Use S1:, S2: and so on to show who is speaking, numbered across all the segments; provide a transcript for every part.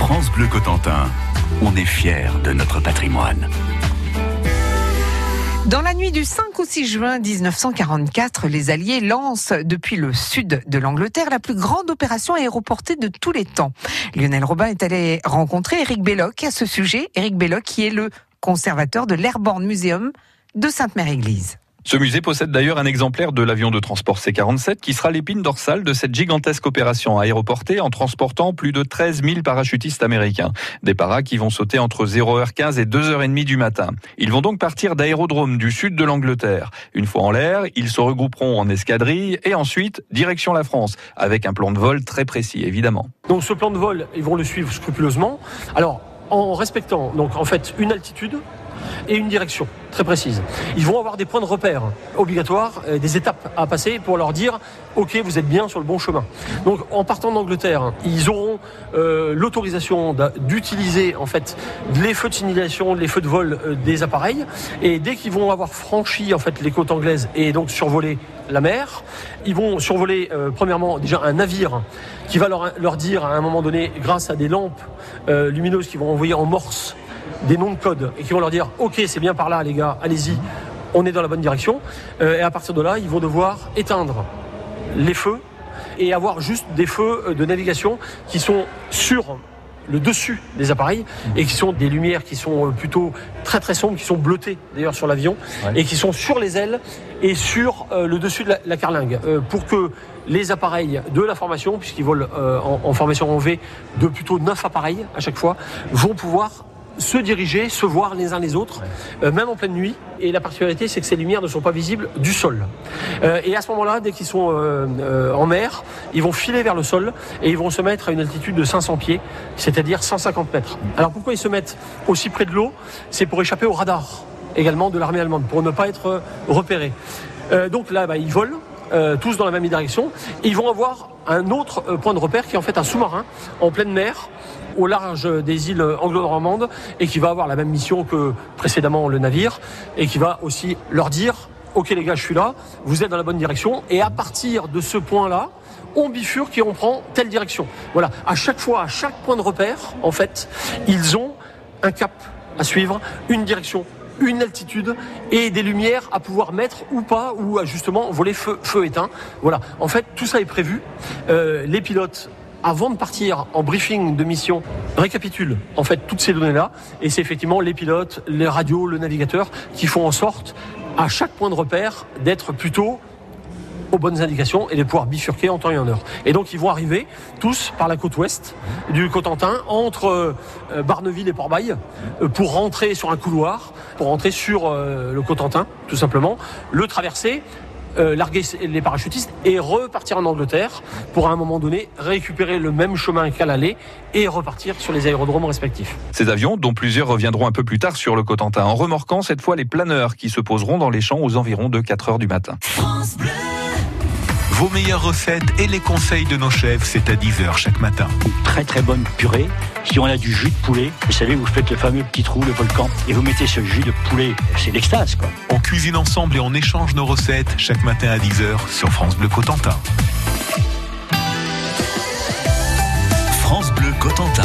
S1: France Bleu Cotentin, on est fiers de notre patrimoine.
S2: Dans la nuit du 5 au 6 juin 1944, les Alliés lancent depuis le sud de l'Angleterre la plus grande opération aéroportée de tous les temps. Lionel Robin est allé rencontrer Éric Belloc à ce sujet. Éric Belloc qui est le conservateur de l'Airborne Museum de Sainte-Mère-Église.
S3: Ce musée possède d'ailleurs un exemplaire de l'avion de transport C-47 qui sera l'épine dorsale de cette gigantesque opération aéroportée en transportant plus de 13 000 parachutistes américains. Des paras qui vont sauter entre 0h15 et 2h30 du matin. Ils vont donc partir d'aérodromes du sud de l'Angleterre. Une fois en l'air, ils se regrouperont en escadrille et ensuite direction la France avec un plan de vol très précis évidemment.
S4: Donc ce plan de vol, ils vont le suivre scrupuleusement. Alors en respectant donc en fait une altitude, et une direction très précise. Ils vont avoir des points de repère obligatoires, euh, des étapes à passer pour leur dire OK, vous êtes bien sur le bon chemin. Donc en partant d'Angleterre, ils auront euh, l'autorisation d'utiliser en fait les feux de signalisation, les feux de vol euh, des appareils et dès qu'ils vont avoir franchi en fait les côtes anglaises et donc survolé la mer, ils vont survoler premièrement déjà un navire qui va leur, leur, dire à un moment donné grâce à des lampes lumineuses qui vont envoyer en morse des noms de code et qui vont leur dire ok c'est bien par là les gars, allez-y, on est dans la bonne direction. Euh, et à partir de là, ils vont devoir éteindre les feux et avoir juste des feux euh, de navigation qui sont sur le dessus des appareils et qui sont des lumières qui sont euh, plutôt très très sombres, qui sont bleutées d'ailleurs sur l'avion et qui sont sur les ailes et sur le dessus de la, carlingue pour que les appareils de la formation, puisqu'ils volent en, en, formation en V de plutôt 9 appareils à chaque fois, vont pouvoir se diriger, se voir les uns les autres, euh, même en pleine nuit. Et la particularité, c'est que ces lumières ne sont pas visibles du sol. Euh, et à ce moment-là, dès qu'ils sont euh, en mer, ils vont filer vers le sol et ils vont se mettre à une altitude de 500 pieds, c'est-à-dire 150 mètres. Alors pourquoi ils se mettent aussi près de l'eau? C'est pour échapper au radar également de l'armée allemande, pour ne pas être repérés. donc là, bah, ils volent. tous dans la même direction. Et ils vont avoir un autre point de repère qui est en fait un sous-marin en pleine mer au large des îles anglo-normandes et qui va avoir la même mission que précédemment le navire et qui va aussi leur dire Ok les gars, je suis là, vous êtes dans la bonne direction et à partir de ce point-là, on bifurque et on prend telle direction. Voilà, à chaque fois, à chaque point de repère, en fait, ils ont un cap à suivre, une direction, une altitude et des lumières à pouvoir mettre ou pas, ou à justement voler feu, feu éteint. Voilà, en fait, tout ça est prévu. Euh, les pilotes avant de partir en briefing de mission, récapitule en fait toutes ces données-là. Et c'est effectivement les pilotes, les radios, le navigateur qui font en sorte, à chaque point de repère, d'être plutôt aux bonnes indications et de pouvoir bifurquer en temps et en heure. Et donc ils vont arriver tous par la côte ouest du Cotentin, entre euh, Barneville et Port-Bail, euh, pour rentrer sur un couloir, pour rentrer sur euh, le Cotentin, tout simplement, le traverser, euh, larguer les parachutistes et repartir en Angleterre pour à un moment donné récupérer le même chemin qu'à l'aller et repartir sur les aérodromes respectifs.
S3: Ces avions, dont plusieurs reviendront un peu plus tard sur le Cotentin, en remorquant cette fois les planeurs qui se poseront dans les champs aux environs de 4 heures du matin.
S1: Vos meilleures recettes et les conseils de nos chefs, c'est à 10h chaque matin.
S5: très très bonne purée. Si on a du jus de poulet, vous savez, vous faites le fameux petit trou, le volcan, et vous mettez ce jus de poulet, c'est l'extase quoi.
S1: On cuisine ensemble et on échange nos recettes chaque matin à 10h sur France Bleu Cotentin. France Bleu Cotentin.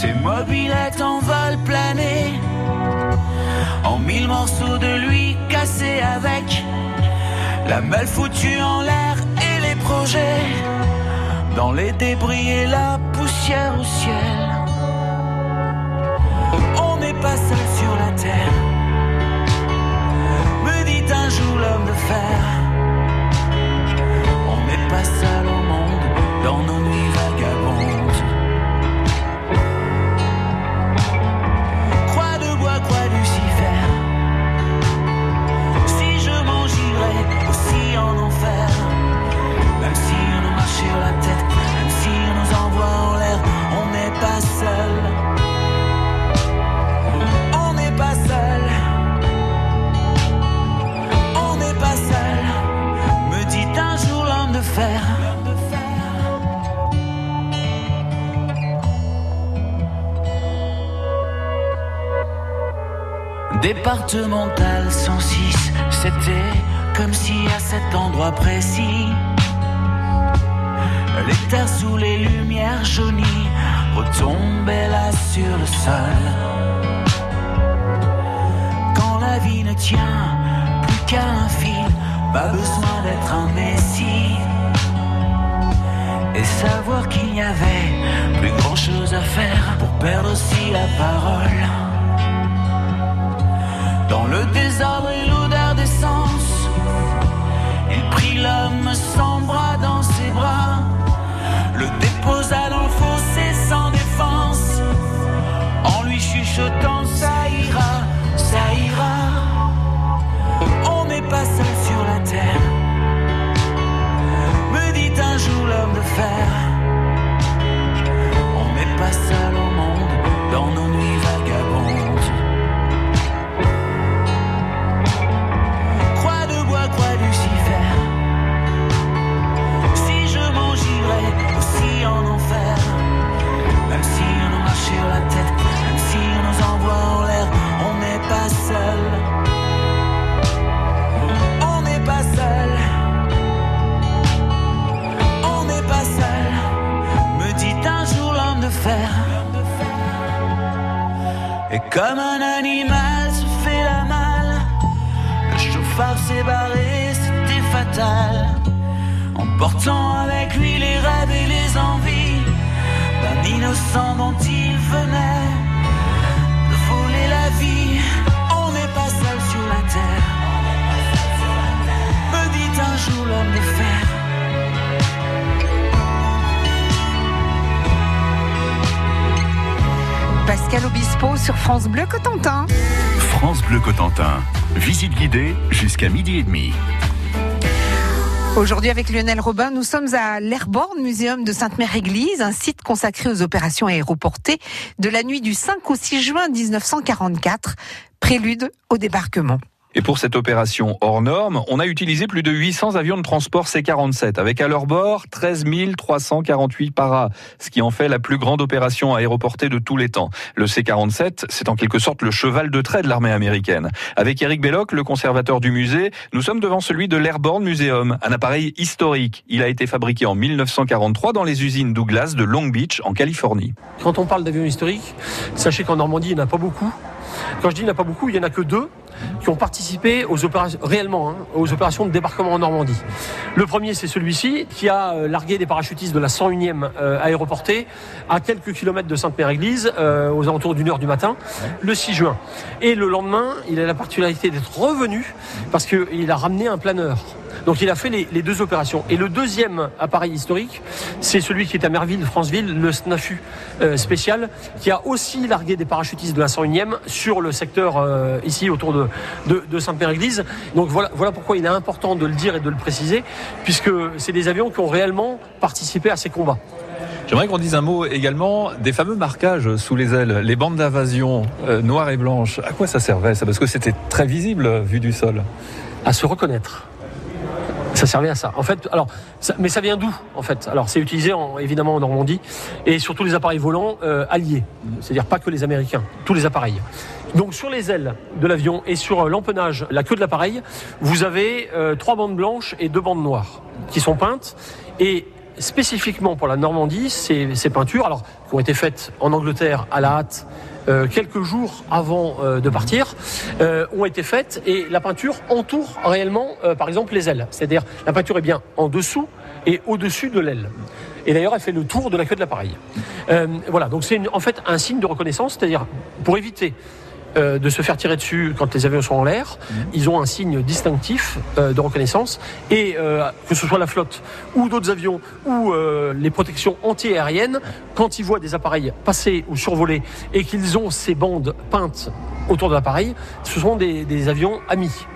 S6: Ses mobilettes en vol plané, en mille morceaux de lui cassés avec la malle foutue en l'air et les projets dans les débris et la poussière au ciel. Départemental 106, c'était comme si à cet endroit précis, les terres sous les lumières jaunies retombaient là sur le sol. Quand la vie ne tient plus qu'à un fil, pas besoin d'être un messie. Et savoir qu'il n'y avait plus grand chose à faire pour perdre aussi la parole. Dans le désordre et l'odeur d'essence, il prit l'homme sans bras dans ses bras, le déposa dans le fossé sans défense, en lui chuchotant comme un animal se fait la malle. Le chauffard s'est barré, c'était fatal. Emportant avec lui les rêves et les envies d'un innocent dont il venait de voler la vie. On n'est pas seul sur la terre. Me dit un jour l'homme de fer.
S2: Sur France Bleu Cotentin.
S1: France Bleu Cotentin. Visite guidée jusqu'à midi et demi.
S2: Aujourd'hui, avec Lionel Robin, nous sommes à l'Airborne Muséum de Sainte-Mère-Église, un site consacré aux opérations aéroportées de la nuit du 5 au 6 juin 1944, prélude au débarquement.
S3: Et pour cette opération hors norme, on a utilisé plus de 800 avions de transport C-47, avec à leur bord 13 348 paras, ce qui en fait la plus grande opération aéroportée de tous les temps. Le C-47, c'est en quelque sorte le cheval de trait de l'armée américaine. Avec Eric Belloc, le conservateur du musée, nous sommes devant celui de l'Airborne Museum, un appareil historique. Il a été fabriqué en 1943 dans les usines Douglas de Long Beach, en Californie.
S4: Quand on parle d'avions historiques, sachez qu'en Normandie, il n'y en a pas beaucoup. Quand je dis il n'y en a pas beaucoup, il n'y en a que deux qui ont participé aux opérations, réellement, hein, aux opérations de débarquement en Normandie. Le premier, c'est celui-ci, qui a euh, largué des parachutistes de la 101e euh, aéroportée à quelques kilomètres de Sainte-Mère-Église, euh, aux alentours d'une heure du matin, le 6 juin. Et le lendemain, il a la particularité d'être revenu parce qu'il a ramené un planeur. Donc il a fait les, les, deux opérations. Et le deuxième appareil historique, c'est celui qui est à Merville, Franceville, le SNAFU euh, spécial, qui a aussi largué des parachutistes de la 101e sur le secteur euh, ici autour de, de, de Sainte-Mère-Église. Donc voilà, voilà pourquoi il est important de le dire et de le préciser, puisque c'est des avions qui ont réellement participé à ces combats.
S3: J'aimerais qu'on dise un mot également des fameux marquages sous les ailes, les bandes d'invasion euh, noires et blanches. À quoi ça servait ça? Parce que c'était très visible vu du sol.
S4: À se reconnaître. Ça servait à ça. En fait, alors, mais ça vient d'où en fait? Alors, c'est utilisé en, évidemment en Normandie et surtout les appareils volants euh, alliés, c'est-à-dire pas que les Américains, tous les appareils. Donc sur les ailes de l'avion et sur l'empennage, la queue de l'appareil, vous avez euh, trois bandes blanches et deux bandes noires qui sont peintes et spécifiquement pour la Normandie, ces, peintures, alors qui ont été faites en Angleterre à la hâte euh, quelques jours avant euh, de partir, euh, ont été faites et la peinture entoure réellement, euh, par exemple, les ailes. C'est-à-dire la peinture est bien en dessous et au-dessus de l'aile. Et d'ailleurs, elle fait le tour de la queue de l'appareil. Euh, voilà, donc c'est en fait un signe de reconnaissance, c'est-à-dire pour éviter euh, de se faire tirer dessus quand les avions sont en l'air. Ils ont un signe distinctif euh, de reconnaissance et euh, que ce soit la flotte ou d'autres avions ou les protections anti-aériennes, quand ils voient des appareils passer ou survoler et qu'ils ont ces bandes peintes autour de l'appareil, ce sont des, des avions amis.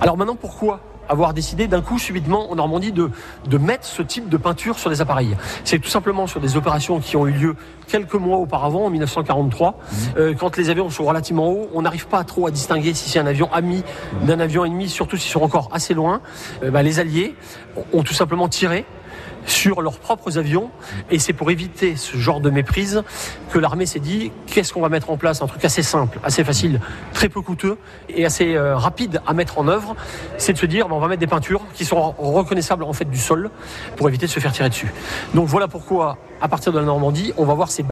S4: Alors maintenant, pourquoi avoir décidé d'un coup subitement en Normandie de, de mettre ce type de peinture sur des appareils. C'est tout simplement sur des opérations qui ont eu lieu quelques mois auparavant, en 1943, mmh. euh, quand les avions sont relativement hauts, on n'arrive pas trop à distinguer si c'est un avion ami d'un avion ennemi, surtout s'ils sont encore assez loin. Euh, bah, les Alliés ont tout simplement tiré sur leurs propres avions. Et c'est pour éviter ce genre de méprise que l'armée s'est dit qu'est-ce qu'on va mettre en place? Un truc assez simple, assez facile, très peu coûteux et assez euh, rapide à mettre en œuvre. C'est de se dire ben, on va mettre des peintures qui sont reconnaissables en fait du sol pour éviter de se faire tirer dessus. Donc voilà pourquoi, à partir de la Normandie, on va voir ces